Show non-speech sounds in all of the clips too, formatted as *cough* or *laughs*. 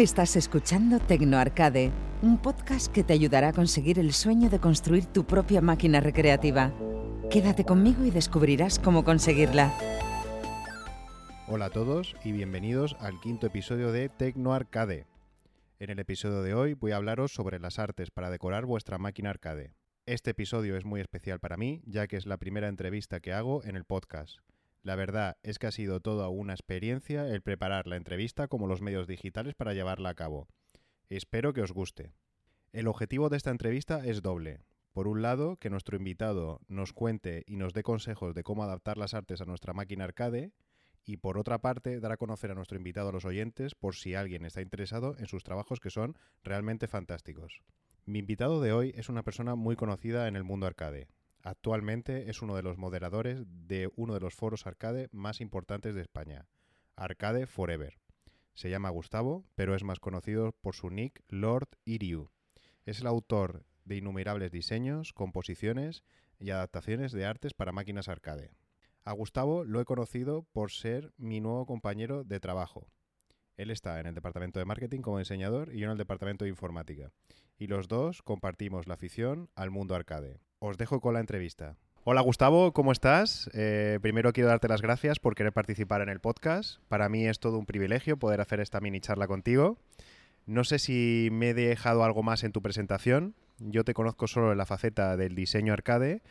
Estás escuchando Tecno Arcade, un podcast que te ayudará a conseguir el sueño de construir tu propia máquina recreativa. Quédate conmigo y descubrirás cómo conseguirla. Hola a todos y bienvenidos al quinto episodio de Tecno Arcade. En el episodio de hoy voy a hablaros sobre las artes para decorar vuestra máquina arcade. Este episodio es muy especial para mí, ya que es la primera entrevista que hago en el podcast. La verdad es que ha sido toda una experiencia el preparar la entrevista como los medios digitales para llevarla a cabo. Espero que os guste. El objetivo de esta entrevista es doble. Por un lado, que nuestro invitado nos cuente y nos dé consejos de cómo adaptar las artes a nuestra máquina arcade, y por otra parte, dar a conocer a nuestro invitado a los oyentes por si alguien está interesado en sus trabajos que son realmente fantásticos. Mi invitado de hoy es una persona muy conocida en el mundo arcade, Actualmente es uno de los moderadores de uno de los foros arcade más importantes de España, Arcade Forever. Se llama Gustavo, pero es más conocido por su nick Lord Iriu. Es el autor de innumerables diseños, composiciones y adaptaciones de artes para máquinas arcade. A Gustavo lo he conocido por ser mi nuevo compañero de trabajo. Él está en el departamento de marketing como diseñador y yo en el departamento de informática. Y los dos compartimos la afición al mundo arcade os dejo con la entrevista. Hola Gustavo, ¿cómo estás? Eh, primero quiero darte las gracias por querer participar en el podcast. Para mí es todo un privilegio poder hacer esta mini charla contigo. No sé si me he dejado algo más en tu presentación. Yo te conozco solo en la faceta del diseño arcade.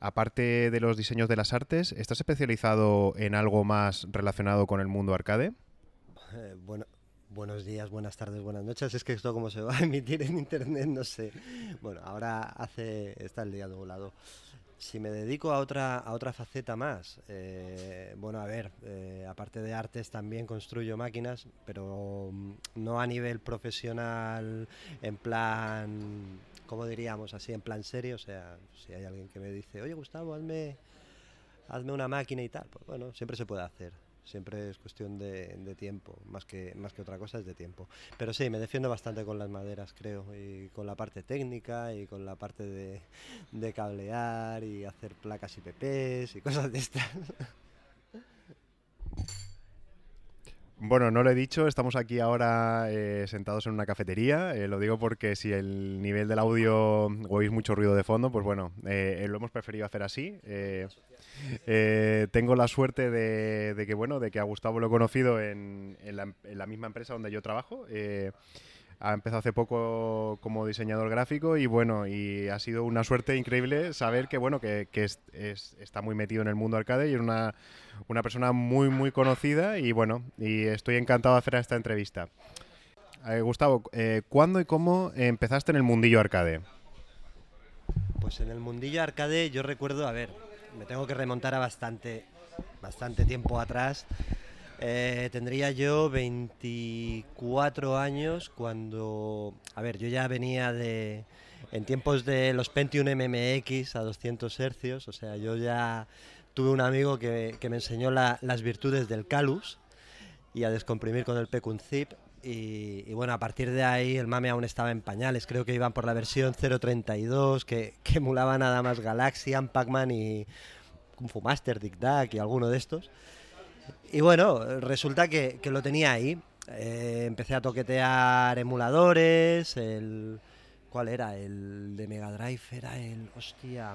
Aparte de los diseños de las artes, ¿estás especializado en algo más relacionado con el mundo arcade? Eh, bueno, Buenos días, buenas tardes, buenas noches. Es que esto como se va a *laughs* emitir en internet, no sé. Bueno, ahora hace está el día doblado. Si me dedico a otra a otra faceta más, eh, bueno, a ver, eh, aparte de artes también construyo máquinas, pero mm, no a nivel profesional, en plan, ¿cómo diríamos? Así, en plan serio. O sea, si hay alguien que me dice, oye Gustavo, hazme, hazme una máquina y tal, pues bueno, siempre se puede hacer. Siempre es cuestión de, tiempo, más que, más que otra cosa es de tiempo. Pero sí, me defiendo bastante con las maderas, creo, y con la parte técnica y con la parte de, cablear y hacer placas y PPs y cosas de estas. Bueno, no lo he dicho, estamos aquí ahora eh, sentados en una cafetería. Eh, lo digo porque si el nivel del audio oís mucho ruido de fondo, pues bueno, eh, lo hemos preferido hacer así. Tengo la suerte de, que bueno, de que a Gustavo lo he conocido en, la, en la, misma empresa donde yo trabajo ha empezado hace poco como diseñador gráfico y bueno, y ha sido una suerte increíble saber que bueno, que, está muy metido en el mundo arcade y es una, persona muy muy conocida y bueno, y estoy encantado de hacer esta entrevista. Eh, Gustavo, eh, ¿cuándo y cómo empezaste en el mundillo arcade? Pues en el mundillo arcade yo recuerdo, a ver, me tengo que remontar a bastante, bastante tiempo atrás. Eh, tendría yo 24 años cuando, a ver, yo ya venía de, en tiempos de los Pentium MMX a 200 hercios, o sea, yo ya tuve un amigo que, me enseñó las virtudes del Calus y a descomprimir con el Pecunzip. Y, bueno, a partir de ahí el mame aún estaba en pañales, creo que iban por la versión 032, que, *laughs* que emulaba nada más Galaxian, Pac-Man y Kung Fu Master, Dick Duck y alguno de estos. Y bueno, resulta que, lo tenía ahí. Eh, empecé a toquetear emuladores, el... ¿Cuál era? El de Mega Drive era el, hostia,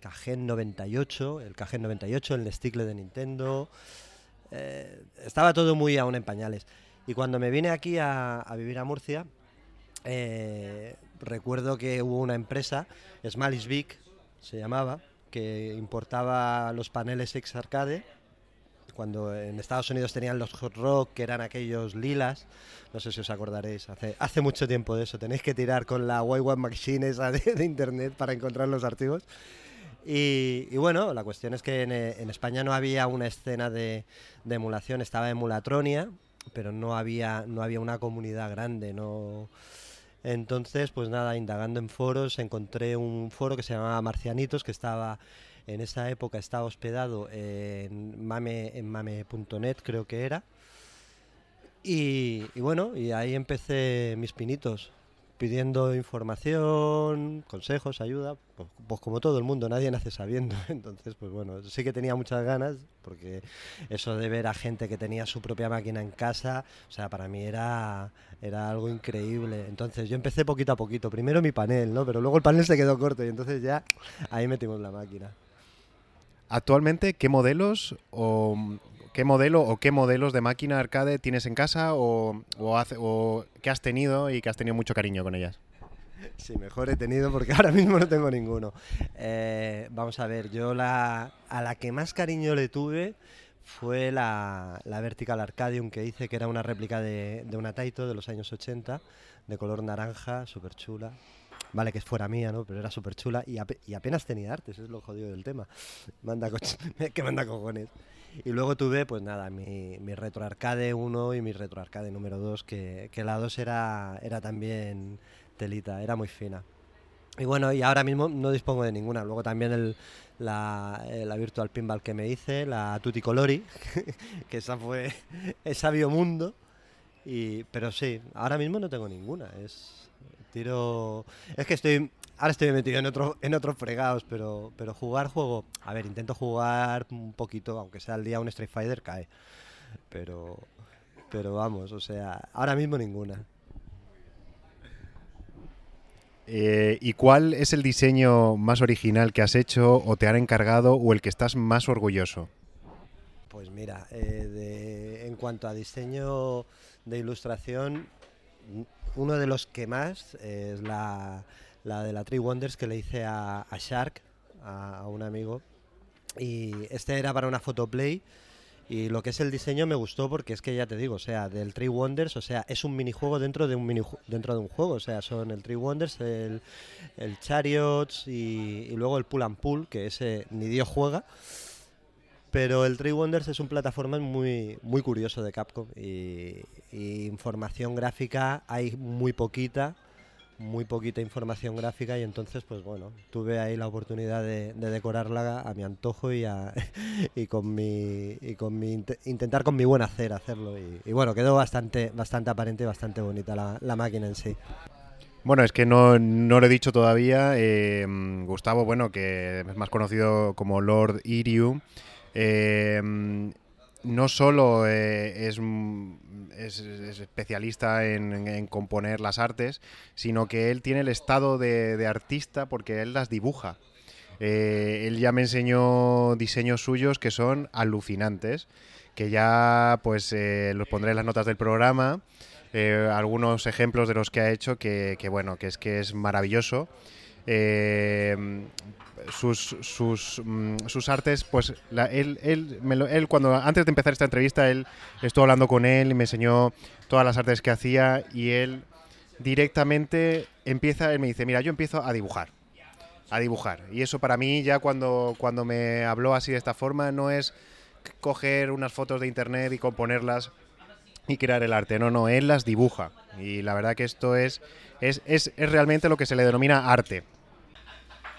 Cajen 98, el Cajen 98, el Stickle de Nintendo. Eh, estaba todo muy aún en pañales. Y cuando me vine aquí a, vivir a Murcia, eh, recuerdo que hubo una empresa, Smallis Big se llamaba, que importaba los paneles ex arcade cuando en Estados Unidos tenían los hot rock, que eran aquellos lilas, no sé si os acordaréis, hace, mucho tiempo de eso, tenéis que tirar con la Y1 Machine esa de, internet para encontrar los archivos. Y, bueno, la cuestión es que en, España no había una escena de, emulación, estaba Emulatronia, pero no había, no había una comunidad grande, no... Entonces, pues nada, indagando en foros, encontré un foro que se llamaba Marcianitos, que estaba en esa época estaba hospedado en mame en mame.net creo que era. Y, bueno y ahí empecé mis pinitos pidiendo información, consejos, ayuda, pues, pues, como todo el mundo, nadie nace sabiendo. *laughs* Entonces, pues bueno, sí que tenía muchas ganas, porque eso de ver a gente que tenía su propia máquina en casa, o sea, para mí era, era algo increíble. Entonces yo empecé poquito a poquito, primero mi panel, ¿no? Pero luego el panel se quedó corto y entonces ya ahí metimos la máquina. Actualmente, ¿qué modelos o qué modelo o qué modelos de máquina arcade tienes en casa o, o, hace, o que has tenido y que has tenido mucho cariño con ellas? Sí, mejor he tenido porque *laughs* ahora mismo no tengo ninguno. Eh, vamos a ver, yo la, a la que más cariño le tuve fue la, la Vertical Arcadium que hice, que era una réplica de, de una Taito de los años 80, de color naranja, súper chula. Vale, que fuera mía, ¿no? Pero era súper chula y, ap y, apenas tenía artes, es lo jodido del tema. Manda *laughs* que manda cojones. Y luego tuve, pues nada, mi, mi Retro Arcade 1 y mi Retro Arcade número 2, que, que la 2 era, era también telita, era muy fina. Y bueno, y ahora mismo no dispongo de ninguna. Luego también el, la, eh, Virtual Pinball que me hice, la Tutti Colori, *laughs* que esa fue, esa Biomundo. Y, pero sí, ahora mismo no tengo ninguna. Es tiro. Es que estoy. Ahora estoy metido en otro, en otros fregados, pero, pero jugar juego. A ver, intento jugar un poquito, aunque sea el día un Street Fighter cae. Pero. Pero vamos, o sea, ahora mismo ninguna. Eh, ¿Y cuál es el diseño más original que has hecho o te han encargado o el que estás más orgulloso? Pues mira, eh, de, en cuanto a diseño de ilustración, uno de los que más es la, la de la Tree Wonders que le hice a, a Shark, a, a, un amigo. Y este era para una fotoplay. Y lo que es el diseño me gustó porque es que ya te digo, o sea, del Tree Wonders, o sea, es un minijuego dentro de un mini dentro de un juego, o sea, son el Tree Wonders, el, el Chariots y, y, luego el Pull and Pull, que ese ni Dios juega. Pero el Tree Wonders es un plataforma muy, muy curioso de Capcom y, y información gráfica hay muy poquita, muy poquita información gráfica y entonces pues bueno, tuve ahí la oportunidad de, de decorarla a mi antojo y, a, *laughs* y con mi, y con mi int intentar con mi buen hacer hacerlo y, bueno, quedó bastante, bastante aparente y bastante bonita la, la máquina en sí. Bueno, es que no, no lo he dicho todavía. Eh, Gustavo, bueno, que es más conocido como Lord Iriu, eh, no solo eh, es, es, es, especialista en, componer las artes, sino que él tiene el estado de, artista porque él las dibuja. Eh, él ya me enseñó diseños suyos que son alucinantes, que ya pues eh, los pondré en las notas del programa. Algunos ejemplos de los que ha hecho que, que bueno, que es que es maravilloso. Eh, sus, sus, mm, sus, artes, pues la, él, él, lo, él, cuando antes de empezar esta entrevista, él estuvo hablando con él y me enseñó todas las artes que hacía y él directamente empieza, él me dice, mira, yo empiezo a dibujar, a dibujar. Y eso para mí ya cuando, cuando me habló así de esta forma no es coger unas fotos de internet y componerlas y crear el arte, no, no, él las dibuja. Y la verdad que esto es, es, es, es realmente lo que se le denomina arte.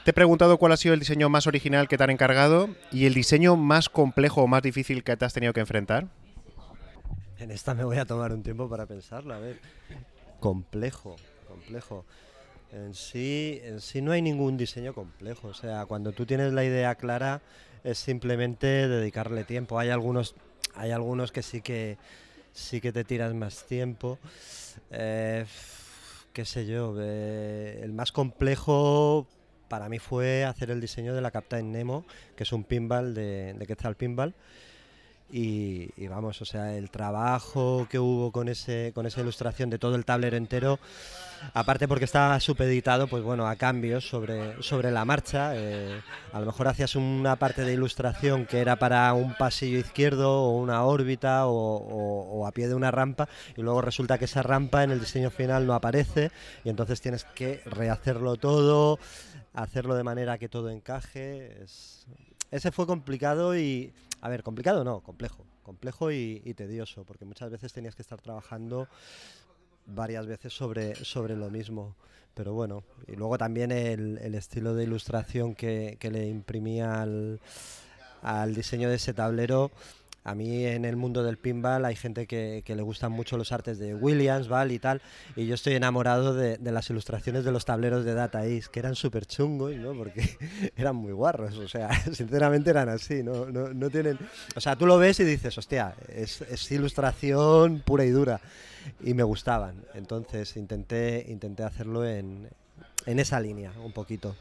Te he preguntado cuál ha sido el diseño más original que te han encargado y el diseño más complejo o más difícil que te has tenido que enfrentar. En esta me voy a tomar un tiempo para pensarla. A ver, complejo, complejo. En sí, en sí no hay ningún diseño complejo. O sea, cuando tú tienes la idea clara es simplemente dedicarle tiempo. Hay algunos, hay algunos que sí que sí que te tiras más tiempo. Eh, qué sé yo, eh, el más complejo para mí fue hacer el diseño de la Captain Nemo, que es un pinball de, de Quetzal Pinball. Y, y, vamos, o sea, el trabajo que hubo con ese con esa ilustración de todo el tablero entero, aparte porque estaba supeditado, pues bueno, a cambios sobre, sobre la marcha. Eh, a lo mejor hacías una parte de ilustración que era para un pasillo izquierdo o una órbita o, o, o a pie de una rampa y luego resulta que esa rampa en el diseño final no aparece y entonces tienes que rehacerlo todo hacerlo de manera que todo encaje. Es... Ese fue complicado y, a ver, complicado no, complejo, complejo y, tedioso, porque muchas veces tenías que estar trabajando varias veces sobre, sobre lo mismo. Pero bueno, y luego también el, el estilo de ilustración que, que le imprimía al, al, diseño de ese tablero a mí en el mundo del pinball hay gente que, le gustan mucho los artes de Williams, Val y tal, y yo estoy enamorado de, las ilustraciones de los tableros de Data East, que eran súper chungos, ¿no? Porque *laughs* eran muy guarros, o sea, *laughs* sinceramente eran así, ¿no? No, tienen... O sea, tú lo ves y dices, hostia, es, es ilustración pura y dura, y me gustaban, entonces intenté, intenté hacerlo en, en esa línea, un poquito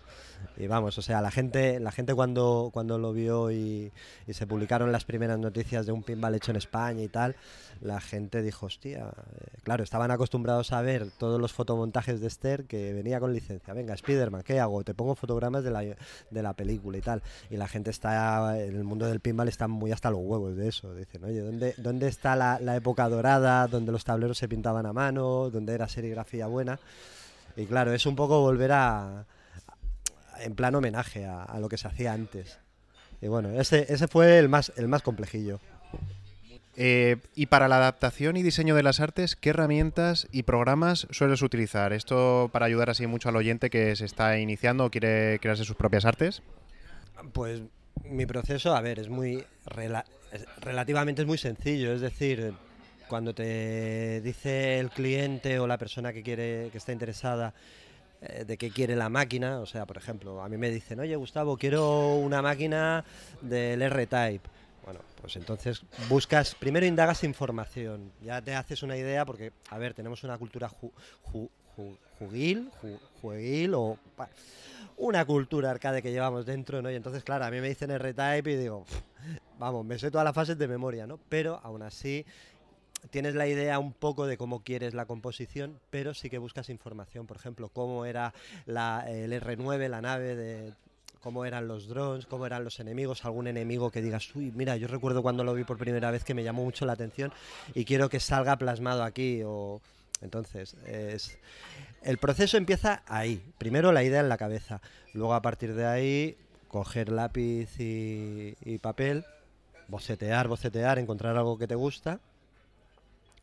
y vamos, o sea, la gente, la gente cuando, cuando lo vio y, se publicaron las primeras noticias de un pinball hecho en España y tal, la gente dijo, hostia, eh, claro, estaban acostumbrados a ver todos los fotomontajes de Esther que venía con licencia. Venga, Spiderman, ¿qué hago? Te pongo fotogramas de la, de la película y tal. Y la gente está, en el mundo del pinball está muy hasta los huevos de eso. Dicen, oye, ¿dónde, dónde está la, la época dorada, donde los tableros se pintaban a mano, donde era serigrafía buena? Y claro, es un poco volver a, en plan homenaje a, lo que se hacía antes. Y bueno, ese, ese fue el más, el más complejillo. Eh, y para la adaptación y diseño de las artes, ¿qué herramientas y programas sueles utilizar? Esto para ayudar así mucho al oyente que se está iniciando o quiere crearse sus propias artes. Pues mi proceso, a ver, es muy relativamente es muy sencillo, es decir, cuando te dice el cliente o la persona que quiere que está interesada eh, de qué quiere la máquina. O sea, por ejemplo, a mí me dicen, oye Gustavo, quiero una máquina del R-Type. Bueno, pues entonces buscas, primero indagas información, ya te haces una idea porque, a ver, tenemos una cultura juguil, juguil o una cultura arcade que llevamos dentro, ¿no? Y entonces, claro, a mí me dicen R-Type y digo, vamos, me sé todas las fases de memoria, ¿no? Pero aún así tienes la idea un poco de cómo quieres la composición, pero sí que buscas información, por ejemplo, cómo era la, el R9, la nave de cómo eran los drones, cómo eran los enemigos, algún enemigo que digas, uy, mira, yo recuerdo cuando lo vi por primera vez que me llamó mucho la atención y quiero que salga plasmado aquí o entonces es el proceso empieza ahí, primero la idea en la cabeza, luego a partir de ahí coger lápiz y, y papel, bocetear, bocetear, encontrar algo que te gusta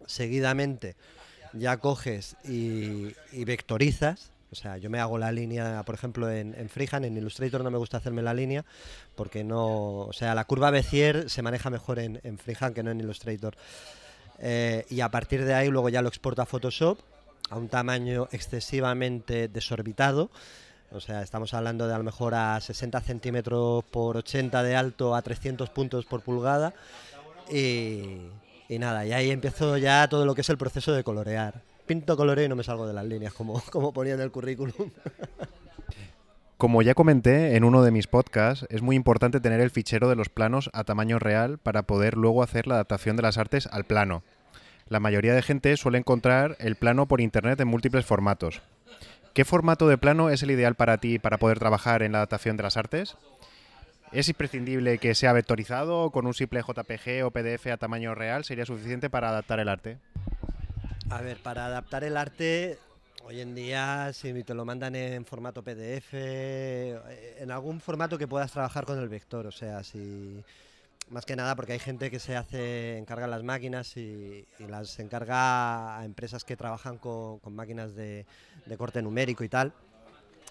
seguidamente ya coges y, vectorizas. O sea, yo me hago la línea, por ejemplo, en, en, Freehand, en Illustrator no me gusta hacerme la línea porque no, o sea, la curva Bezier se maneja mejor en, en Freehand que no en Illustrator. Eh, y a partir de ahí luego ya lo exporto a Photoshop a un tamaño excesivamente desorbitado. O sea, estamos hablando de a lo mejor a 60 centímetros por 80 de alto a 300 puntos por pulgada. Y, y nada, y ahí empiezo ya todo lo que es el proceso de colorear. Pinto, coloreo y no me salgo de las líneas, como, *laughs* como ponía en el currículum. Como ya comenté en uno de mis podcasts, es muy importante tener el fichero de los planos a tamaño real para poder luego hacer la adaptación de las artes al plano. La mayoría de gente suele encontrar el plano por internet en múltiples formatos. ¿Qué formato de plano es el ideal para ti para poder trabajar en la adaptación de las artes? ¿Es imprescindible que sea vectorizado o con un simple JPG o PDF a tamaño real sería suficiente para adaptar el arte? A ver, para adaptar el arte, hoy en día, si te lo mandan en formato PDF, eh, en algún formato que puedas trabajar con el vector, o sea, si más que nada porque hay gente que se hace, encarga las máquinas y, las encarga a empresas que trabajan con, máquinas de corte numérico y tal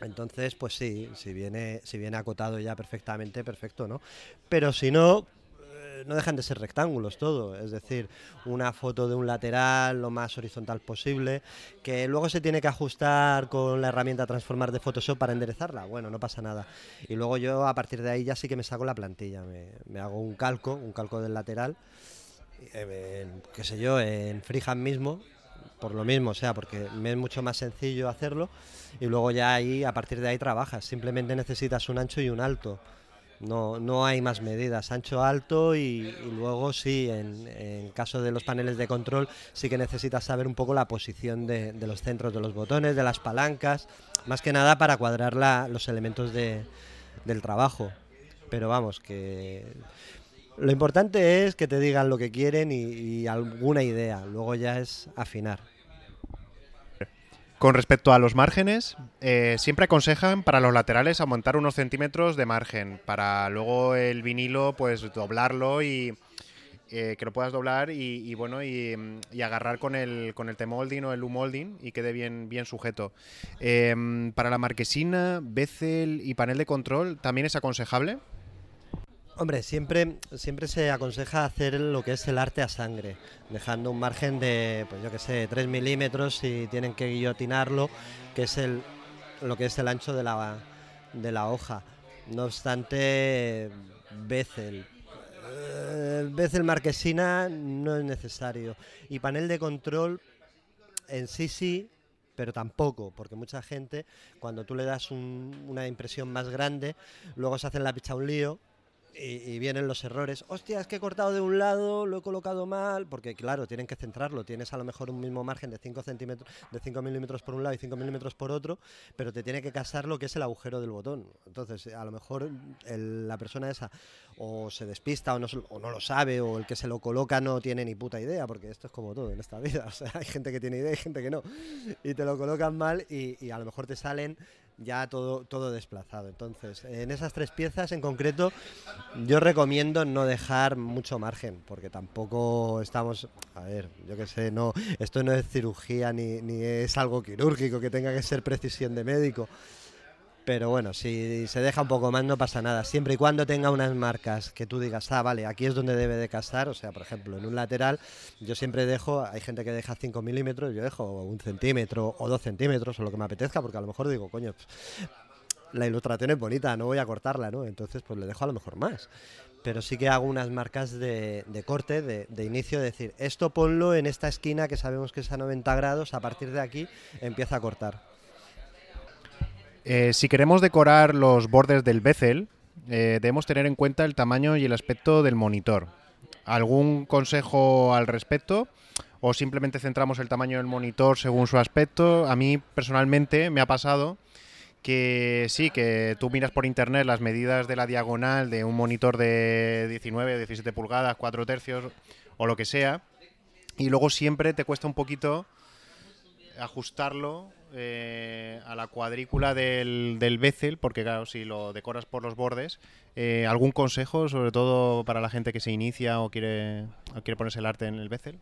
entonces, pues sí, si viene, si viene acotado ya perfectamente, perfecto, ¿no? Pero si no, eh, no dejan de ser rectángulos todo, es decir, una foto de un lateral lo más horizontal posible, que luego se tiene que ajustar con la herramienta transformar de Photoshop para enderezarla, bueno, no pasa nada. Y luego yo a partir de ahí ya sí que me saco la plantilla, me, hago un calco, un calco del lateral, eh, qué sé yo, en Freehand mismo, por lo mismo, o sea, porque es mucho más sencillo hacerlo y luego ya ahí, a partir de ahí trabajas. Simplemente necesitas un ancho y un alto. No, no hay más medidas, ancho, alto y, luego sí, en, caso de los paneles de control, sí que necesitas saber un poco la posición de, los centros de los botones, de las palancas, más que nada para cuadrar los elementos del trabajo. Pero vamos, que lo importante es que te digan lo que quieren y alguna idea, luego ya es afinar. Con respecto a los márgenes, eh, siempre aconsejan para los laterales aumentar unos centímetros de margen para luego el vinilo pues doblarlo y eh, que lo puedas doblar y, bueno y, agarrar con el con el T-molding o el U-molding y quede bien bien sujeto. Em, para la marquesina, bezel y panel de control también es aconsejable. Hombre, siempre, siempre se aconseja hacer lo que es el arte a sangre, dejando un margen de, pues yo que sé, 3 milímetros si tienen que guillotinarlo, que es el, lo que es el ancho de la, de la hoja. No obstante, Bezel. Eh, Bezel marquesina no es necesario. Y panel de control en sí sí, pero tampoco, porque mucha gente, cuando tú le das una impresión más grande, luego se hacen la picha un lío y, vienen los errores. Hostia, es que he cortado de un lado, lo he colocado mal, porque claro, tienen que centrarlo. Tienes a lo mejor un mismo margen de 5 centímetros, de 5 milímetros por un lado y 5 milímetros por otro, pero te tiene que casar lo que es el agujero del botón. Entonces, a lo mejor la persona esa o se despista o no, o no, lo sabe, o el que se lo coloca no tiene ni puta idea, porque esto es como todo en esta vida. *laughs* O sea, hay gente que tiene idea y gente que no. Y te lo colocan mal y a lo mejor te salen ya todo, todo desplazado. Entonces, en esas tres piezas en concreto, yo recomiendo no dejar mucho margen, porque tampoco estamos, a ver, yo qué sé, no, esto no es cirugía ni, ni es algo quirúrgico que tenga que ser precisión de médico. Pero bueno, si se deja un poco más no pasa nada, siempre y cuando tenga unas marcas que tú digas, ah, vale, aquí es donde debe de casar, o sea, por ejemplo, en un lateral yo siempre dejo, hay gente que deja 5 milímetros, yo dejo un centímetro o dos centímetros o lo que me apetezca, porque a lo mejor digo, coño, la ilustración es bonita, no voy a cortarla, ¿no? Entonces pues le dejo a lo mejor más. Pero sí que hago unas marcas de, corte, de, de, inicio, decir, esto ponlo en esta esquina que sabemos que es a 90 grados, a partir de aquí empieza a cortar. Eh, si queremos decorar los bordes del bezel, eh, debemos tener en cuenta el tamaño y el aspecto del monitor. ¿Algún consejo al respecto? ¿O simplemente centramos el tamaño del monitor según su aspecto? A mí personalmente me ha pasado que sí, que tú miras por internet las medidas de la diagonal de un monitor de 19 o 17 pulgadas, 4 tercios o lo que sea, y luego siempre te cuesta un poquito ajustarlo eh, a la cuadrícula del, del bezel, porque claro, si lo decoras por los bordes, eh, ¿algún consejo, sobre todo para la gente que se inicia o quiere, quiere ponerse el arte en el bezel?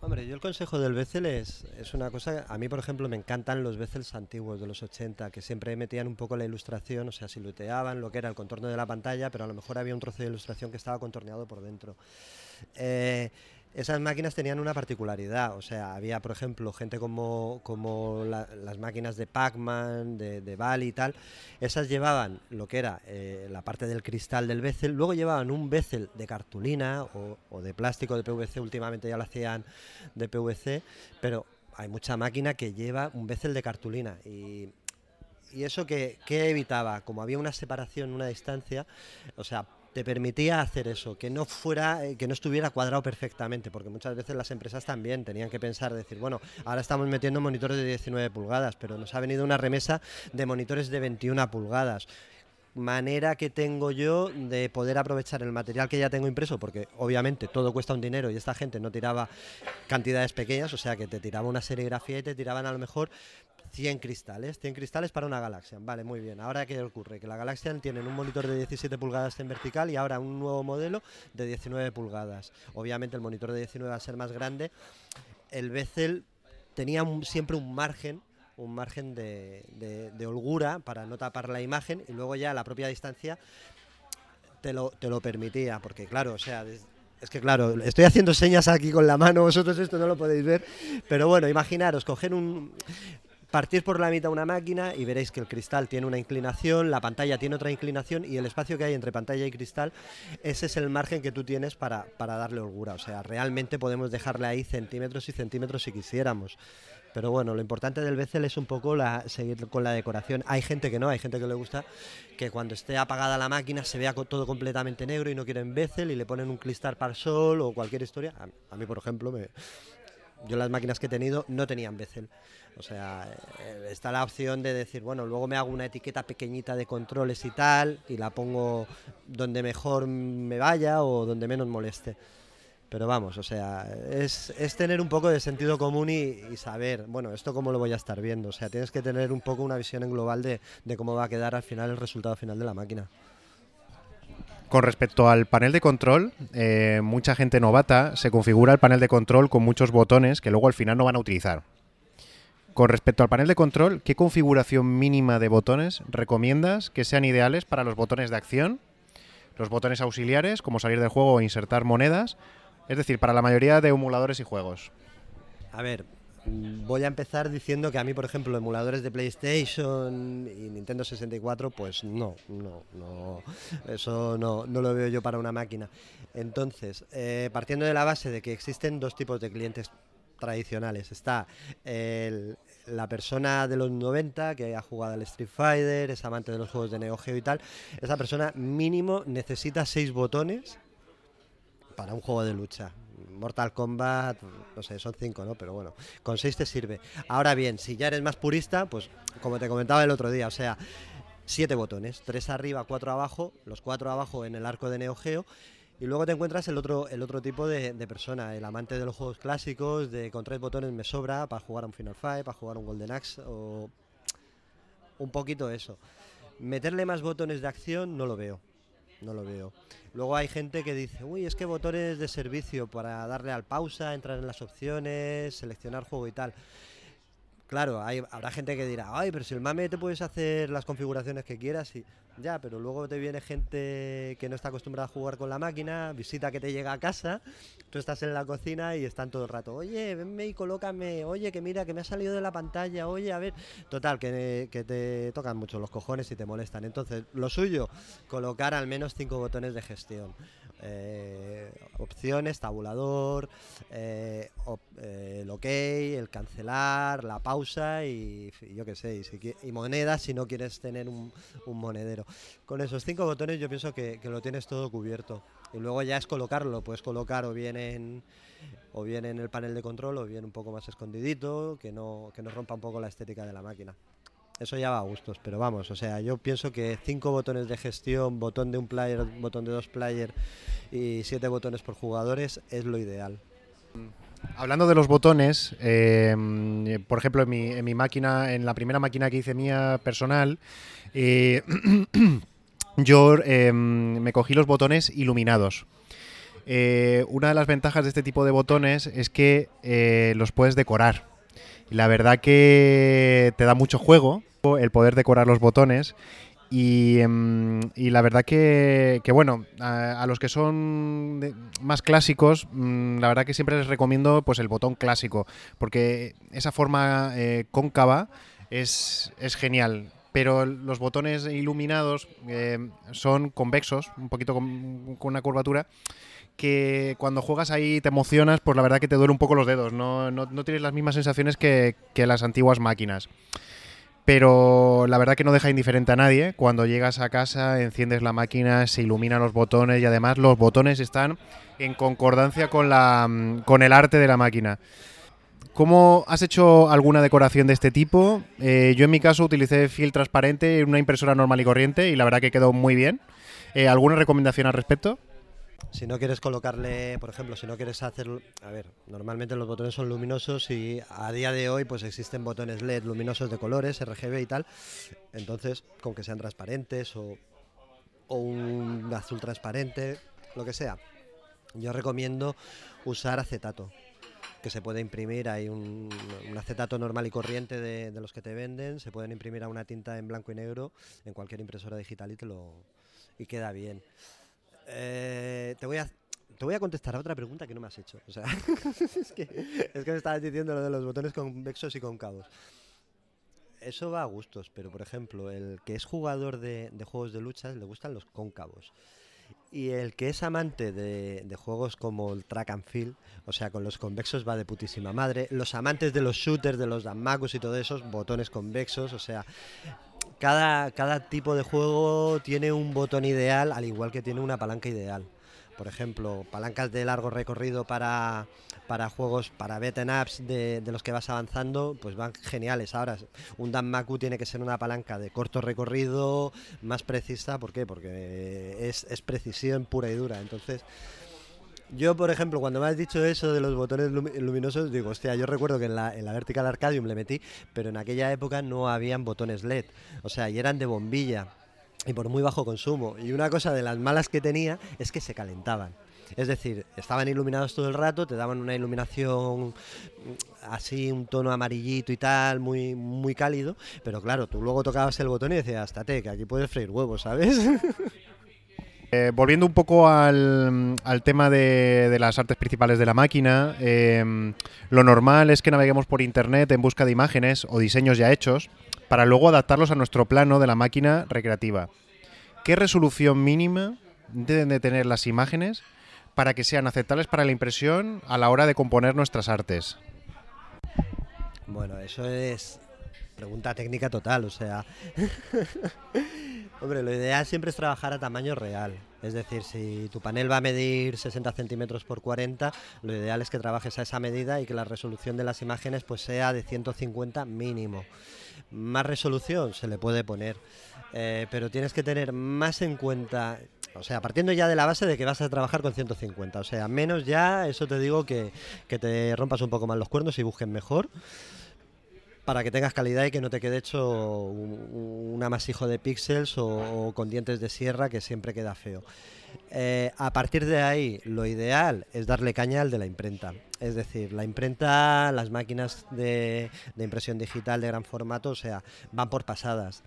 Hombre, yo el consejo del bezel es, es una cosa, a mí por ejemplo me encantan los bezels antiguos de los 80, que siempre metían un poco la ilustración, o sea, siluteaban lo que era el contorno de la pantalla, pero a lo mejor había un trozo de ilustración que estaba contorneado por dentro. Eh, esas máquinas tenían una particularidad, o sea, había, por ejemplo, gente como, como las máquinas de Pac-Man, de, de Bali y tal, esas llevaban lo que era eh, la parte del cristal del bezel, luego llevaban un bezel de cartulina o, de plástico de PVC, últimamente ya lo hacían de PVC, pero hay mucha máquina que lleva un bezel de cartulina y y eso que, que, evitaba, como había una separación, una distancia, o sea, te permitía hacer eso, que no fuera, eh, que no estuviera cuadrado perfectamente, porque muchas veces las empresas también tenían que pensar, decir, bueno, ahora estamos metiendo monitores de 19 pulgadas, pero nos ha venido una remesa de monitores de 21 pulgadas manera que tengo yo de poder aprovechar el material que ya tengo impreso, porque obviamente todo cuesta un dinero y esta gente no tiraba cantidades pequeñas, o sea que te tiraba una serigrafía y te tiraban a lo mejor 100 cristales, 100 cristales para una galaxia. Vale, muy bien. Ahora, ¿qué ocurre? Que la galaxia tiene un monitor de 17 pulgadas en vertical y ahora un nuevo modelo de 19 pulgadas. Obviamente el monitor de 19 va a ser más grande. El Bezel tenía siempre un margen un margen de, holgura para no tapar la imagen y luego ya la propia distancia te lo, te lo permitía, porque claro, o sea, es que claro, estoy haciendo señas aquí con la mano, *laughs* vosotros esto no lo podéis ver, pero bueno, imaginaros, coger un, Partir por la mitad una máquina y veréis que el cristal tiene una inclinación, la pantalla tiene otra inclinación y el espacio que hay entre pantalla y cristal, ese es el margen que tú tienes para, para darle holgura. O sea, realmente podemos dejarle ahí centímetros y centímetros si quisiéramos. Pero bueno, lo importante del bezel es un poco la, seguir con la decoración. Hay gente que no, hay gente que le gusta que cuando esté apagada la máquina se vea todo completamente negro y no quieren bezel y le ponen un cristal para sol o cualquier historia. A, mí, por ejemplo, yo las máquinas que he tenido no tenían bezel. O sea, eh, está la opción de decir, bueno, luego me hago una etiqueta pequeñita de controles y tal, y la pongo donde mejor me vaya o donde menos moleste. Pero vamos, o sea, es, tener un poco de sentido común y, saber, bueno, esto cómo lo voy a estar viendo. O sea, tienes que tener un poco una visión en global de, cómo va a quedar al final el resultado final de la máquina. Con respecto al panel de control, eh, mucha gente novata se configura el panel de control con muchos botones que luego al final no van a utilizar. Con respecto al panel de control, ¿qué configuración mínima de botones recomiendas que sean ideales para los botones de acción, los botones auxiliares, como salir del juego o insertar monedas, es decir, para la mayoría de emuladores y juegos. A ver, voy a empezar diciendo que a mí, por ejemplo, emuladores de PlayStation y Nintendo 64, pues no, no, no, eso no, no lo veo yo para una máquina. Entonces, eh, partiendo de la base de que existen dos tipos de clientes tradicionales. Está el, la persona de los 90 que ha jugado al Street Fighter, es amante de los juegos de Neo Geo y tal. Esa persona mínimo necesita seis botones para un juego de lucha. Mortal Kombat, no sé, son cinco, ¿no? Pero bueno, con seis te sirve. Ahora bien, si ya eres más purista, pues como te comentaba el otro día, o sea, siete botones, tres arriba, cuatro abajo, los cuatro abajo en el arco de Neo Geo y luego te encuentras el otro, el otro tipo de, persona, el amante de los juegos clásicos, de con tres botones me sobra para jugar un Final Fight, para jugar un Golden Axe o un poquito eso. Meterle más botones de acción no lo veo, no lo veo. Luego hay gente que dice, uy, es que botones de servicio para darle al pausa, entrar en las opciones, seleccionar juego y tal. Claro, hay, habrá gente que dirá, ay, pero si el mame te puedes hacer las configuraciones que quieras y ya, pero luego te viene gente que no está acostumbrada a jugar con la máquina, visita que te llega a casa, tú estás en la cocina y están todo el rato, oye, venme y colócame, oye, que mira, que me ha salido de la pantalla, oye, a ver, total, que, que te tocan mucho los cojones y te molestan. Entonces, lo suyo, colocar al menos cinco botones de gestión. Eh, opciones, tabulador, eh, eh, el ok, el cancelar, la pausa y, yo qué sé, y, monedas si no quieres tener un, monedero. Con esos cinco botones yo pienso que, lo tienes todo cubierto. Y luego ya es colocarlo, puedes colocar o bien en o bien en el panel de control o bien un poco más escondidito, que no, que no rompa un poco la estética de la máquina eso ya va a gustos, pero vamos, o sea, yo pienso que cinco botones de gestión, botón de un player, botón de dos player y siete botones por jugadores es lo ideal. Hablando de los botones, eh, por ejemplo, en mi, máquina, en la primera máquina que hice mía personal, eh, *clears throat* yo eh, me cogí los botones iluminados. una de las ventajas de este tipo de botones es que los puedes decorar. La verdad que te da mucho juego el poder decorar los botones. Y, em, la verdad que, bueno, a, los que son más clásicos, mm, la verdad que siempre les recomiendo pues el botón clásico, porque esa forma eh, cóncava es, es, genial. Pero los botones iluminados eh, son convexos, un poquito con, una curvatura, que cuando juegas ahí te emocionas, pues la verdad que te duele un poco los dedos, no, no, tienes las mismas sensaciones que las antiguas máquinas pero la verdad que no deja indiferente a nadie. Cuando llegas a casa, enciendes la máquina, se iluminan los botones y además los botones están en concordancia con, la, mm, con el arte de la máquina. ¿Cómo has hecho alguna decoración de este tipo? Eh, yo en mi caso utilicé fil transparente en una impresora normal y corriente y la verdad que quedó muy bien. Eh, ¿Alguna recomendación al respecto? Si no quieres colocarle, por ejemplo, si no quieres hacer, a ver, normalmente los botones son luminosos y a día de hoy pues existen botones LED luminosos de colores, RGB y tal, entonces con que sean transparentes o, un azul transparente, lo que sea. Yo recomiendo usar acetato, que se puede imprimir, hay un, acetato normal y corriente de, de, los que te venden, se pueden imprimir a una tinta en blanco y negro en cualquier impresora digital y te lo y queda bien. Eh, te voy a te voy a contestar a otra pregunta que no me has hecho. *laughs* Es, que, es que me estabas diciendo lo de los botones convexos y concavos. Eso va a gustos, pero por ejemplo, el que es jugador de, juegos de luchas le gustan los cóncavos. Y el que es amante de, juegos como el track and field, o sea, con los convexos va de putísima madre. Los amantes de los shooters, de los Danmakus y todo esos, botones convexos, o sea, cada, cada tipo de juego tiene un botón ideal, al igual que tiene una palanca ideal. Por ejemplo, palancas de largo recorrido para, para juegos, para beaten ups de, de, los que vas avanzando, pues van geniales. Ahora, un Danmaku tiene que ser una palanca de corto recorrido, más precisa. ¿Por qué? Porque es, es precisión pura y dura. Entonces, yo, por ejemplo, cuando me has dicho eso de los botones luminosos, digo, hostia, yo recuerdo que en la, en la Vertical Arcadium le metí, pero en aquella época no habían botones LED, o sea, y eran de bombilla y por muy bajo consumo. Y una cosa de las malas que tenía es que se calentaban. Es decir, estaban iluminados todo el rato, te daban una iluminación así, un tono amarillito y tal, muy, muy cálido, pero claro, tú luego tocabas el botón y decías, estate, que aquí puedes freír huevos, ¿sabes? *laughs* Eh, volviendo un poco al, tema de, las artes principales de la máquina, em, lo normal es que naveguemos por internet en busca de imágenes o diseños ya hechos para luego adaptarlos a nuestro plano de la máquina recreativa. ¿Qué resolución mínima deben de tener las imágenes para que sean aceptables para la impresión a la hora de componer nuestras artes? Bueno, eso es pregunta técnica total, o sea... *laughs* Hombre, lo ideal siempre es trabajar a tamaño real. Es decir, si tu panel va a medir 60 centímetros por 40, lo ideal es que trabajes a esa medida y que la resolución de las imágenes pues sea de 150 mínimo. Más resolución se le puede poner, eh, pero tienes que tener más en cuenta o sea, partiendo ya de la base de que vas a trabajar con 150. O sea, menos ya, eso te digo que, que te rompas un poco más los cuernos y busquen mejor para que tengas calidad y que no te quede hecho un, amasijo de píxeles o, con dientes de sierra que siempre queda feo. Eh, a partir de ahí, lo ideal es darle caña al de la imprenta. Es decir, la imprenta, las máquinas de, impresión digital de gran formato, o sea, van por pasadas.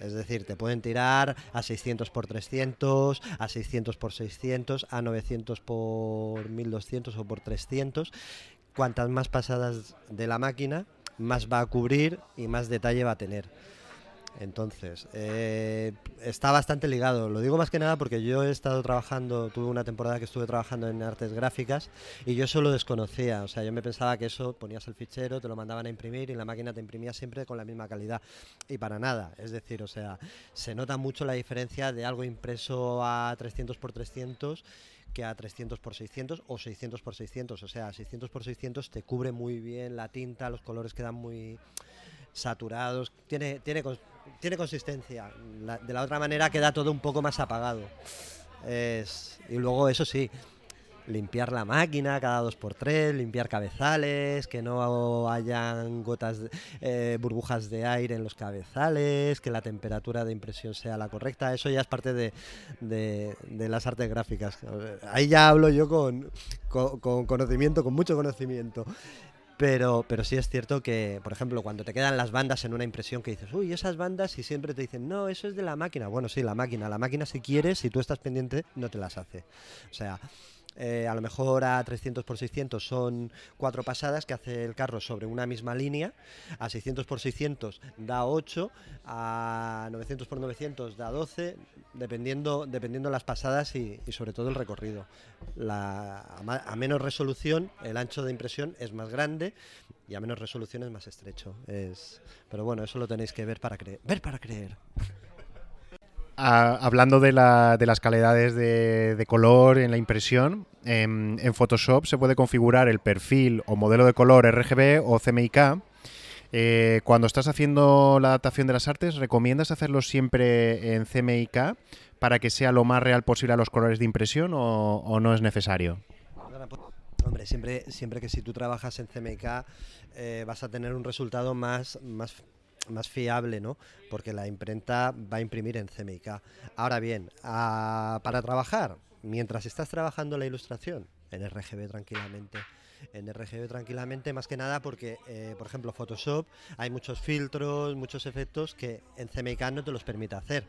Es decir, te pueden tirar a 600 por 300, a 600 por 600, a 900 por 1200 o por 300. Cuantas más pasadas de la máquina, más va a cubrir y más detalle va a tener. Entonces, eh, está bastante ligado. Lo digo más que nada porque yo he estado trabajando, tuve una temporada que estuve trabajando en artes gráficas y yo eso lo desconocía. O sea, yo me pensaba que eso ponías el fichero, te lo mandaban a imprimir y la máquina te imprimía siempre con la misma calidad. Y para nada. Es decir, o sea, se nota mucho la diferencia de algo impreso a 300 x 300 que a 300 por 600 o 600 por 600. O sea, 600 por 600 te cubre muy bien la tinta, los colores quedan muy saturados, tiene, tiene, tiene consistencia. de la otra manera queda todo un poco más apagado. y luego, eso sí, limpiar la máquina cada dos por tres, limpiar cabezales, que no hayan gotas, eh, burbujas de aire en los cabezales, que la temperatura de impresión sea la correcta. Eso ya es parte de, de, las artes gráficas. Ahí ya hablo yo con, con, conocimiento, con mucho conocimiento. Pero, pero sí es cierto que, por ejemplo, cuando te quedan las bandas en una impresión que dices, uy, esas bandas, y siempre te dicen, no, eso es de la máquina. Bueno, sí, la máquina. La máquina, si quieres, si tú estás pendiente, no te las hace. O sea, eh, a lo mejor a 300 por 600 son cuatro pasadas que hace el carro sobre una misma línea, a 600 por 600 da 8, a 900 por 900 da 12, dependiendo, dependiendo las pasadas y, sobre todo el recorrido. a, menos resolución, el ancho de impresión es más grande y a menos resolución es más estrecho. Es, pero bueno, eso lo tenéis que ver para creer. Ver para creer hablando de, las calidades de, color en la impresión, en, Photoshop se puede configurar el perfil o modelo de color RGB o CMYK. Eh, cuando estás haciendo la adaptación de las artes, ¿recomiendas hacerlo siempre en CMYK para que sea lo más real posible a los colores de impresión o, no es necesario? Hombre, siempre, siempre que si tú trabajas en CMYK eh, vas a tener un resultado más más fiable, ¿no? Porque la imprenta va a imprimir en CMYK. Ahora bien, para trabajar, mientras estás trabajando la ilustración, en RGB tranquilamente. En RGB tranquilamente, más que nada porque, eh, por ejemplo, Photoshop, hay muchos filtros, muchos efectos que en CMYK no te los permite hacer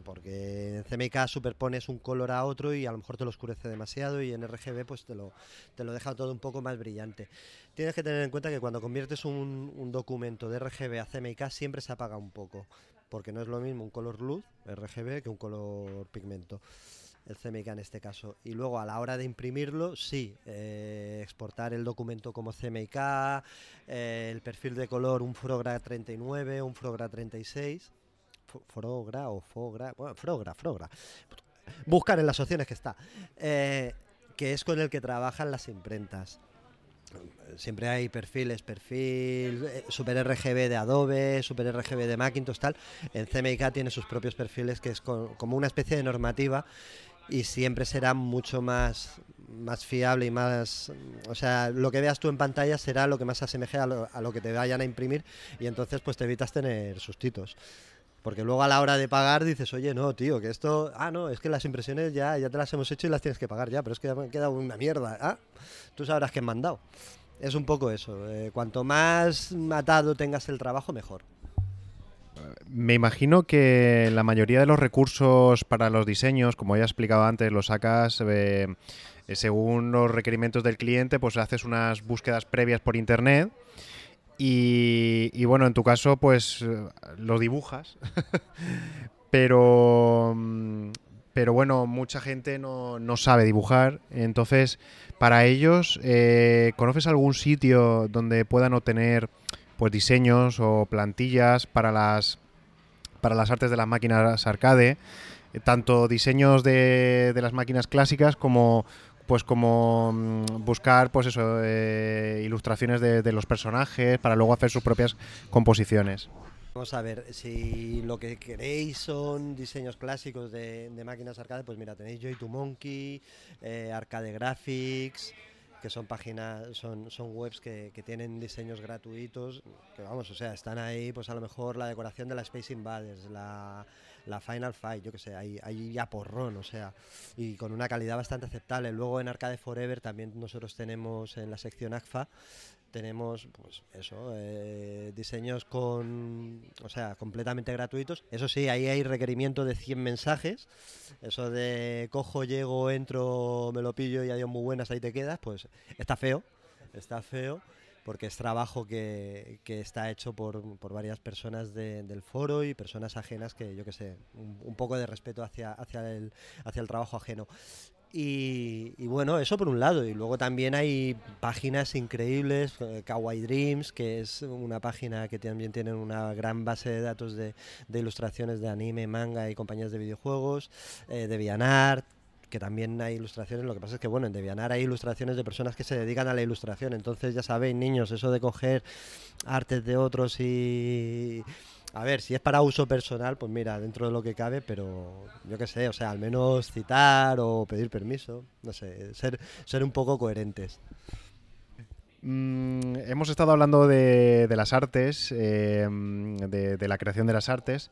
porque en CMYK superpones un color a otro y a lo mejor te lo oscurece demasiado y en RGB pues te lo, te lo deja todo un poco más brillante. Tienes que tener en cuenta que cuando conviertes un, documento de RGB a CMYK siempre se apaga un poco, porque no es lo mismo un color luz, RGB, que un color pigmento el CMYK en este caso. Y luego a la hora de imprimirlo, sí, eh, exportar el documento como CMYK, eh, el perfil de color un Frogra 39, un Frogra 36 Frogra o Fogra, bueno, Frogra, Frogra. Buscar en las opciones que está. Eh, que es con el que trabajan las imprentas. Siempre hay perfiles, perfil, eh, Super RGB de Adobe, Super RGB de Macintosh, tal. En CMYK tiene sus propios perfiles, que es como una especie de normativa y siempre será mucho más, más fiable y más... O sea, lo que veas tú en pantalla será lo que más asemeje a lo, a lo que te vayan a imprimir y entonces pues te evitas tener sustitos. Porque luego a la hora de pagar dices, oye, no, tío, que esto. Ah, no, es que las impresiones ya, ya te las hemos hecho y las tienes que pagar ya, pero es que ya me ha quedado una mierda. Ah, tú sabrás que han mandado. Es un poco eso. Eh, cuanto más matado tengas el trabajo, mejor. me imagino que la mayoría de los recursos para los diseños, como ya he explicado antes, los sacas eh, eh, según los requerimientos del cliente, pues haces unas búsquedas previas por internet. Y, bueno, en tu caso, pues lo dibujas. *laughs* pero, mm, pero bueno, mucha gente no, no, sabe dibujar. Entonces, para ellos, ¿conoces algún sitio donde puedan obtener pues diseños o plantillas para las para las artes de las máquinas arcade, eh, tanto diseños de, de las máquinas clásicas como pues como mm, buscar pues eso eh, ilustraciones de, los personajes para luego hacer sus propias composiciones. Vamos a ver, si lo que queréis son diseños clásicos de, máquinas arcade, pues mira, tenéis Joy to Monkey, eh, Arcade Graphics, que son páginas, son, son webs que, que, tienen diseños gratuitos, que vamos, o sea, están ahí, pues a lo mejor la decoración de la Space Invaders, la, la Final Fight, yo que sé, ahí, ahí ya porrón, o sea, y con una calidad bastante aceptable. Luego en Arcade Forever también nosotros tenemos en la sección ACFA tenemos pues eso eh, diseños con o sea completamente gratuitos. Eso sí ahí hay requerimiento de 100 mensajes. Eso de cojo llego entro me lo pillo y adiós muy buenas ahí te quedas pues está feo está feo porque es trabajo que, que está hecho por, por varias personas del foro y personas ajenas que yo que sé un, poco de respeto hacia hacia el hacia el trabajo ajeno y, bueno, eso por un lado. Y luego también hay páginas increíbles, eh, Kawaii Dreams, que es una página que también tiene una gran base de datos de, ilustraciones de anime, manga y compañías de videojuegos, eh, DeviantArt, que también hay ilustraciones. Lo que pasa es que, bueno, en DeviantArt hay ilustraciones de personas que se dedican a la ilustración. Entonces, ya sabéis, niños, eso de coger artes de otros y a ver, si es para uso personal, pues mira, dentro de lo que cabe, pero yo qué sé, o sea, al menos citar o pedir permiso, no sé, ser, ser un poco coherentes. Mm, hemos estado hablando de, las artes, eh, de, la creación de las artes,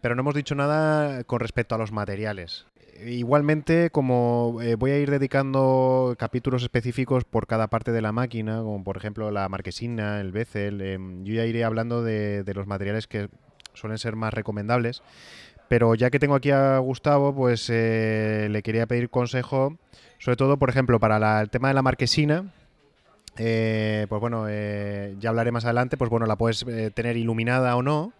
pero no hemos dicho nada con respecto a los materiales. Igualmente, como eh, voy a ir dedicando capítulos específicos por cada parte de la máquina, como por ejemplo la marquesina, el bezel, em, yo ya iré hablando de, los materiales que suelen ser más recomendables. Pero ya que tengo aquí a Gustavo, pues eh, le quería pedir consejo, sobre todo, por ejemplo, para el tema de la marquesina. Eh, pues bueno, ya hablaré más adelante, pues bueno, la puedes tener iluminada o no.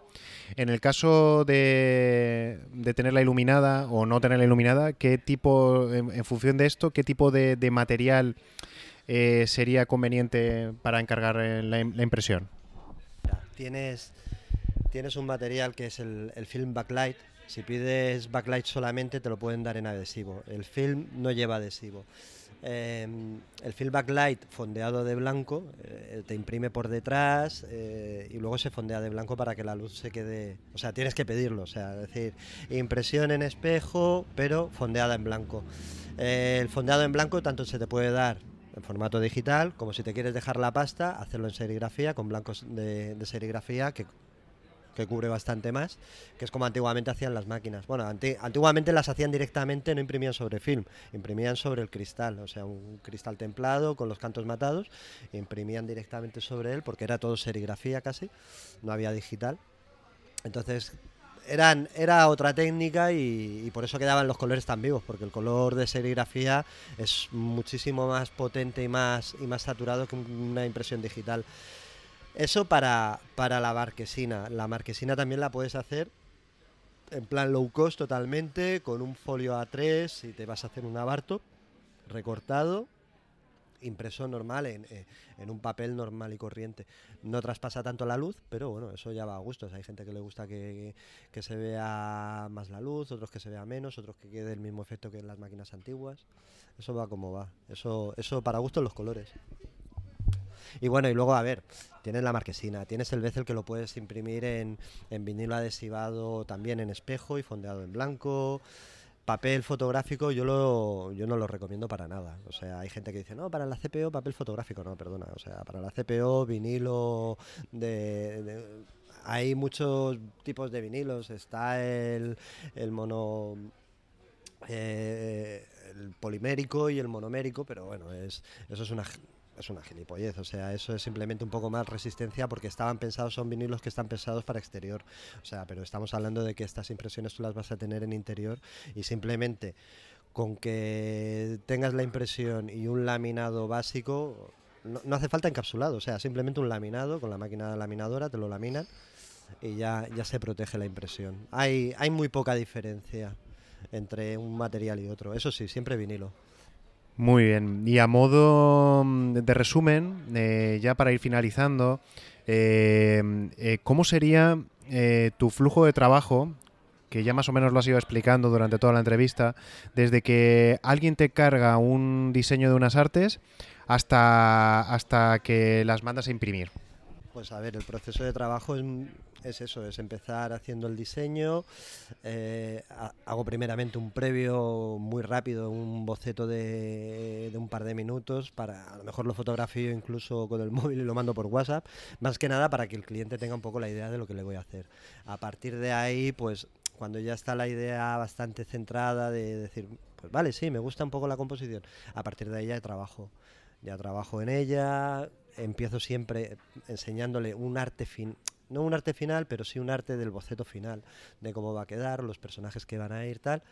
En el caso de, tenerla iluminada o no tenerla iluminada, ¿qué tipo, en, función de esto, qué tipo de, material eh, sería conveniente para encargar eh, la, impresión? Tienes, tienes un material que es el film backlight. Si pides backlight solamente te lo pueden dar en adhesivo. El film no lleva adhesivo. Em, el film backlight fondeado de blanco eh, te imprime por detrás eh, y luego se fondea de blanco para que la luz se quede. O sea, tienes que pedirlo. O sea, es decir, impresión en espejo, pero fondeada en blanco. Eh, el fondeado en blanco tanto se te puede dar en formato digital, como si te quieres dejar la pasta, hacerlo en serigrafía, con blancos de serigrafía que que cubre bastante más, que es como antiguamente hacían las máquinas. Bueno, antiguamente las hacían directamente, no imprimían sobre film, imprimían sobre el cristal, o sea, un cristal templado con los cantos matados, imprimían directamente sobre él porque era todo serigrafía casi, no había digital. Entonces, era otra técnica y, y, por eso quedaban los colores tan vivos, porque el color de serigrafía es muchísimo más potente y más, y más saturado que una impresión digital. Eso para, para la marquesina. La marquesina también la puedes hacer en plan low cost totalmente, con un folio A3 si te vas a hacer un abarto recortado, impreso normal en, eh, en, un papel normal y corriente. No traspasa tanto la luz, pero bueno, eso ya va a gustos. Hay gente que le gusta que, que se vea más la luz, otros que se vea menos, otros que quede el mismo efecto que en las máquinas antiguas. Eso va como va. Eso, eso para gustos los colores. Y bueno, y luego, a ver, tienes la marquesina, tienes el bezel que lo puedes imprimir en, en vinilo adhesivado también en espejo y fondeado en blanco papel fotográfico yo lo yo no lo recomiendo para nada. O sea, hay gente que dice, "No, para la CPO papel fotográfico." No, perdona, o sea, para la CPO vinilo de, hay muchos tipos de vinilos, está el el mono eh, el polimérico y el monomérico, pero bueno, es eso es una es una gilipollez, o sea, eso es simplemente un poco más resistencia porque estaban pensados, son vinilos que están pensados para exterior, o sea, pero estamos hablando de que estas impresiones tú las vas a tener en interior y simplemente con que tengas la impresión y un laminado básico, no, hace falta encapsulado, o sea, simplemente un laminado con la máquina laminadora, te lo laminan y ya, ya se protege la impresión. Hay, hay muy poca diferencia entre un material y otro, eso sí, siempre vinilo. Muy bien. Y a modo mm, de resumen, eh, ya para ir finalizando, eh, eh, ¿cómo sería eh, tu flujo de trabajo? Que ya más o menos lo has ido explicando durante toda la entrevista, desde que alguien te carga un diseño de unas artes hasta, hasta que las mandas a imprimir. Pues a ver, el proceso de trabajo es, es eso, es empezar haciendo el diseño. eh, ha- hago primeramente un previo muy rápido, un boceto de, de un par de minutos, para a lo mejor lo fotografío incluso con el *laughs* móvil y lo mando por WhatsApp, más que nada para que el cliente tenga un poco la idea de lo que le voy a hacer. A partir de ahí, pues cuando ya está la idea bastante centrada de decir, pues vale, sí, me gusta un poco la composición, a partir de ahí ya trabajo. Ya trabajo en ella, empiezo siempre enseñándole un arte fin, no un arte final, pero sí un arte del boceto final, de cómo va a quedar, los personajes que van a ir, tal.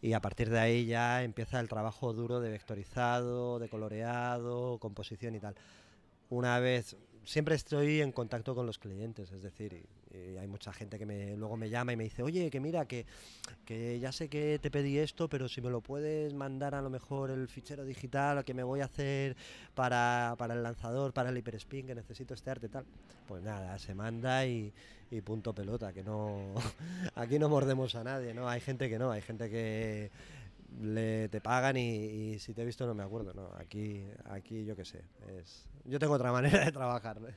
Y a partir de ahí ya empieza el trabajo duro de vectorizado, de coloreado, composición y tal. Una vez, siempre estoy en contacto con los clientes, es decir, y hay mucha gente que me, luego me llama y me dice, oye, que mira, que, que ya sé que te pedí esto, pero si me lo puedes mandar a lo mejor el fichero digital que me voy a hacer para, para el lanzador, para el hiperspin, que necesito este arte tal. Pues nada, se manda y, punto pelota, que no *laughs* aquí no mordemos a nadie, ¿no? Hay gente que no, hay gente que le te pagan y, si te he visto no me acuerdo, no, aquí aquí yo qué sé, es yo tengo otra *laughs* manera de trabajar, ¿no?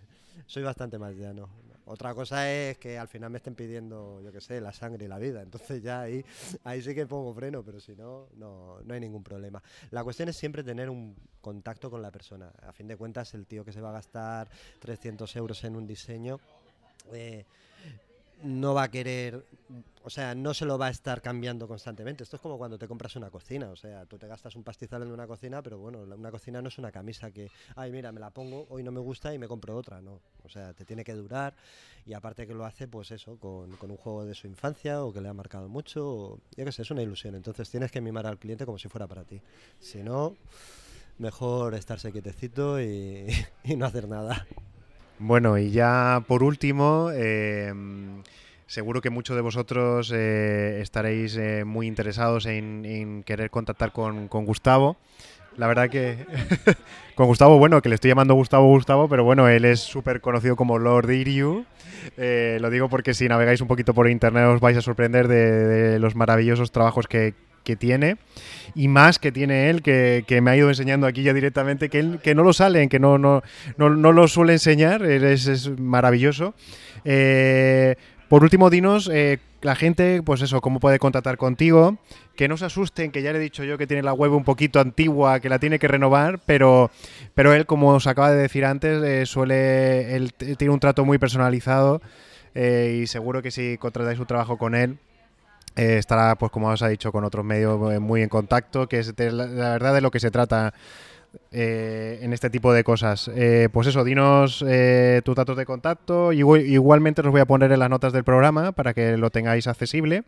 soy bastante más llano. Otra cosa es que al final me estén pidiendo, yo qué sé, la sangre y la vida, entonces ya ahí *laughs* ahí sí que pongo freno, pero si no no no hay ningún problema. La cuestión es siempre tener un contacto con la persona. A fin de cuentas, el tío que se va a gastar 300 euros en un diseño eh, no va a querer, o sea, no se lo va a estar cambiando constantemente. Esto es como cuando te compras una cocina, o sea, tú te gastas un pastizal en una cocina, pero bueno, una cocina no es una camisa que, ay, mira, me la pongo, hoy no me gusta y me compro otra, no. O sea, te tiene que durar y aparte que lo hace, pues eso, con, con un juego de su infancia o que le ha marcado mucho, o, yo qué sé, es una ilusión. Entonces tienes que mimar al cliente como si fuera para ti. Si no, mejor estarse quietecito y *laughs* no hacer nada. Bueno, y ya por último, eh, seguro que muchos de vosotros eh, estaréis eh, muy interesados en, querer contactar con, Gustavo. La verdad que *laughs* con Gustavo, bueno, que le estoy llamando Gustavo Gustavo, pero bueno, él es súper conocido como Lord Iryu. Eh, lo digo porque si navegáis un poquito por internet os vais a sorprender de, de los maravillosos trabajos que, que tiene y más que tiene él, que, que me ha ido enseñando aquí ya directamente, que, que no lo salen, que no, no, no, no lo suele enseñar, es, es maravilloso. Eh, por último, dinos, eh, la gente, pues eso, cómo puede contactar contigo, que no se asusten, que ya le he dicho yo que tiene la web un poquito antigua, que la tiene que renovar, pero, pero él, como os acaba de decir antes, eh, suele, tiene un trato muy personalizado eh, y seguro que si contratáis un trabajo con él, eh, estará, pues como os ha dicho, con otros medios eh, muy en contacto, que es la, verdad de lo que se trata eh, en este tipo de cosas. Pues eso, dinos tus datos de contacto. Igu- igualmente los voy a poner en las notas del programa para que lo tengáis accesible.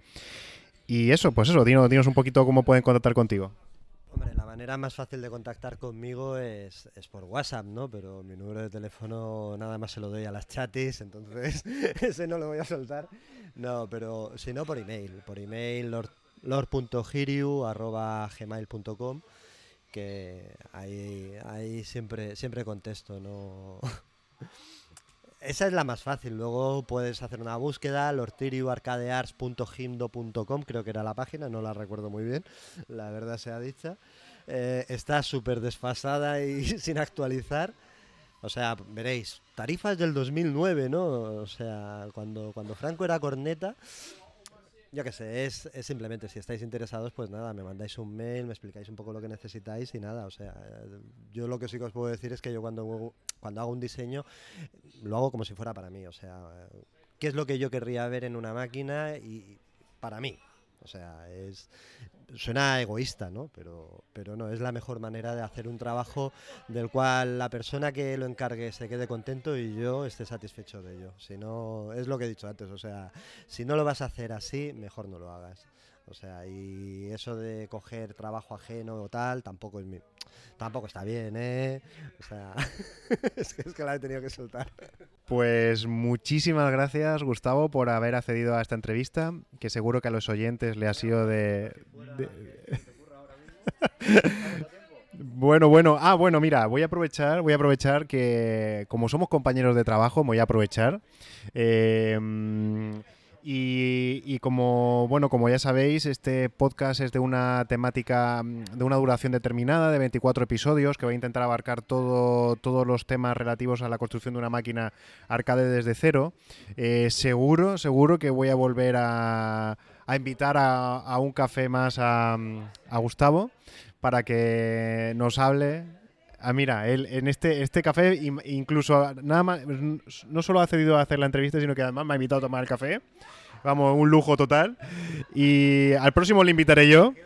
Y eso, pues eso, dinos, dinos un poquito cómo pueden contactar contigo. Hombre, la manera más fácil de contactar conmigo es, es por WhatsApp, ¿no? Pero mi número de teléfono nada más se lo doy a las chatis, entonces *laughs* ese no lo voy a soltar. No, pero si no por email, por email lord- lord.giriu arroba gmail.com que ahí, ahí siempre, siempre contesto, ¿no? *laughs* Esa es la más fácil. Luego puedes hacer una búsqueda, lortiriuarcadearts.gimdo.com, creo que era la página, no la recuerdo muy bien, la verdad sea dicha. Eh, está súper desfasada y *laughs* sin actualizar. O sea, veréis, tarifas del 2009, ¿no? O sea, cuando, cuando Franco era corneta, yo qué sé, es, es simplemente si estáis interesados, pues nada, me mandáis un mail, me explicáis un poco lo que necesitáis y nada, o sea, eh, yo lo que sí que os puedo decir es que yo cuando, cuando hago un diseño lo hago como si fuera para mí, o sea, eh, ¿qué es lo que yo querría ver en una máquina y para mí? O sea, es suena egoísta, ¿no? Pero, pero no, es la mejor manera de hacer un trabajo del cual la persona que lo encargue se quede contento y yo esté satisfecho de ello. Si no, es lo que he dicho antes, o sea, si no lo vas a hacer así, mejor no lo hagas. O sea, y eso de coger trabajo ajeno o tal, tampoco es mi, tampoco está bien, ¿eh? O sea, *laughs* es, que, es que la he tenido que soltar. Pues muchísimas gracias, Gustavo, por haber accedido a esta entrevista, que seguro que a los oyentes le ha sido de... *laughs* Bueno, bueno, ah, bueno, mira, voy a aprovechar, voy a aprovechar que como somos compañeros de trabajo, voy a aprovechar. Eh, y, como bueno, como ya sabéis, este podcast es de una temática mm, de una duración determinada, de 24 episodios, que va a intentar abarcar todo, todos los temas relativos a la construcción de una máquina arcade desde cero. Eh, seguro, seguro que voy a volver a, invitar a, un café más a, Gustavo para que nos hable Ah, mira, él en este, este café incluso nada más, no solo ha cedido a hacer la entrevista, sino que además me ha invitado a tomar el café. Vamos, un lujo total. Y al próximo le invitaré yo. *laughs*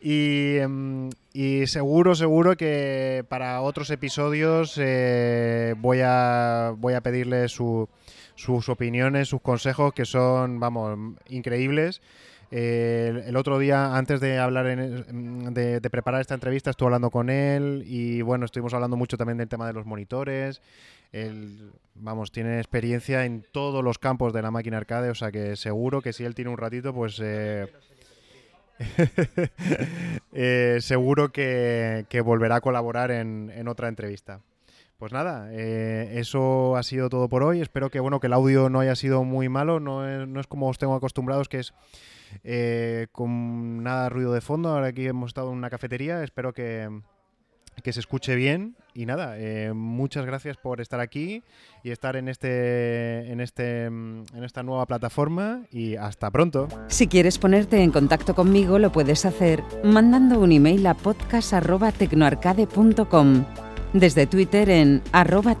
Em, y, seguro, seguro que para otros episodios eh, voy, a, voy a pedirle sus opiniones, sus consejos, que son, vamos, increíbles. El otro día, antes de hablar de, de, preparar esta entrevista, estuve hablando con él y bueno, estuvimos hablando mucho también del tema de los monitores él, vamos, tiene experiencia en todos los campos de la máquina arcade, o sea que seguro que si él tiene un ratito, pues eh, *laughs* eh, seguro que, volverá a colaborar en, otra entrevista. Pues nada, eh, eso ha sido todo por hoy. Espero que bueno que el audio no haya sido muy malo, no es como os tengo acostumbrados, que es con nada ruido de fondo. Ahora aquí hemos estado en una cafetería. Espero que, que se escuche bien. Y nada, eh, muchas gracias por estar aquí y estar en este, en este, en esta nueva plataforma y hasta pronto. Si quieres ponerte en contacto conmigo, lo puedes hacer mandando un email a podcast.tecnoarcade.com, desde Twitter en arroba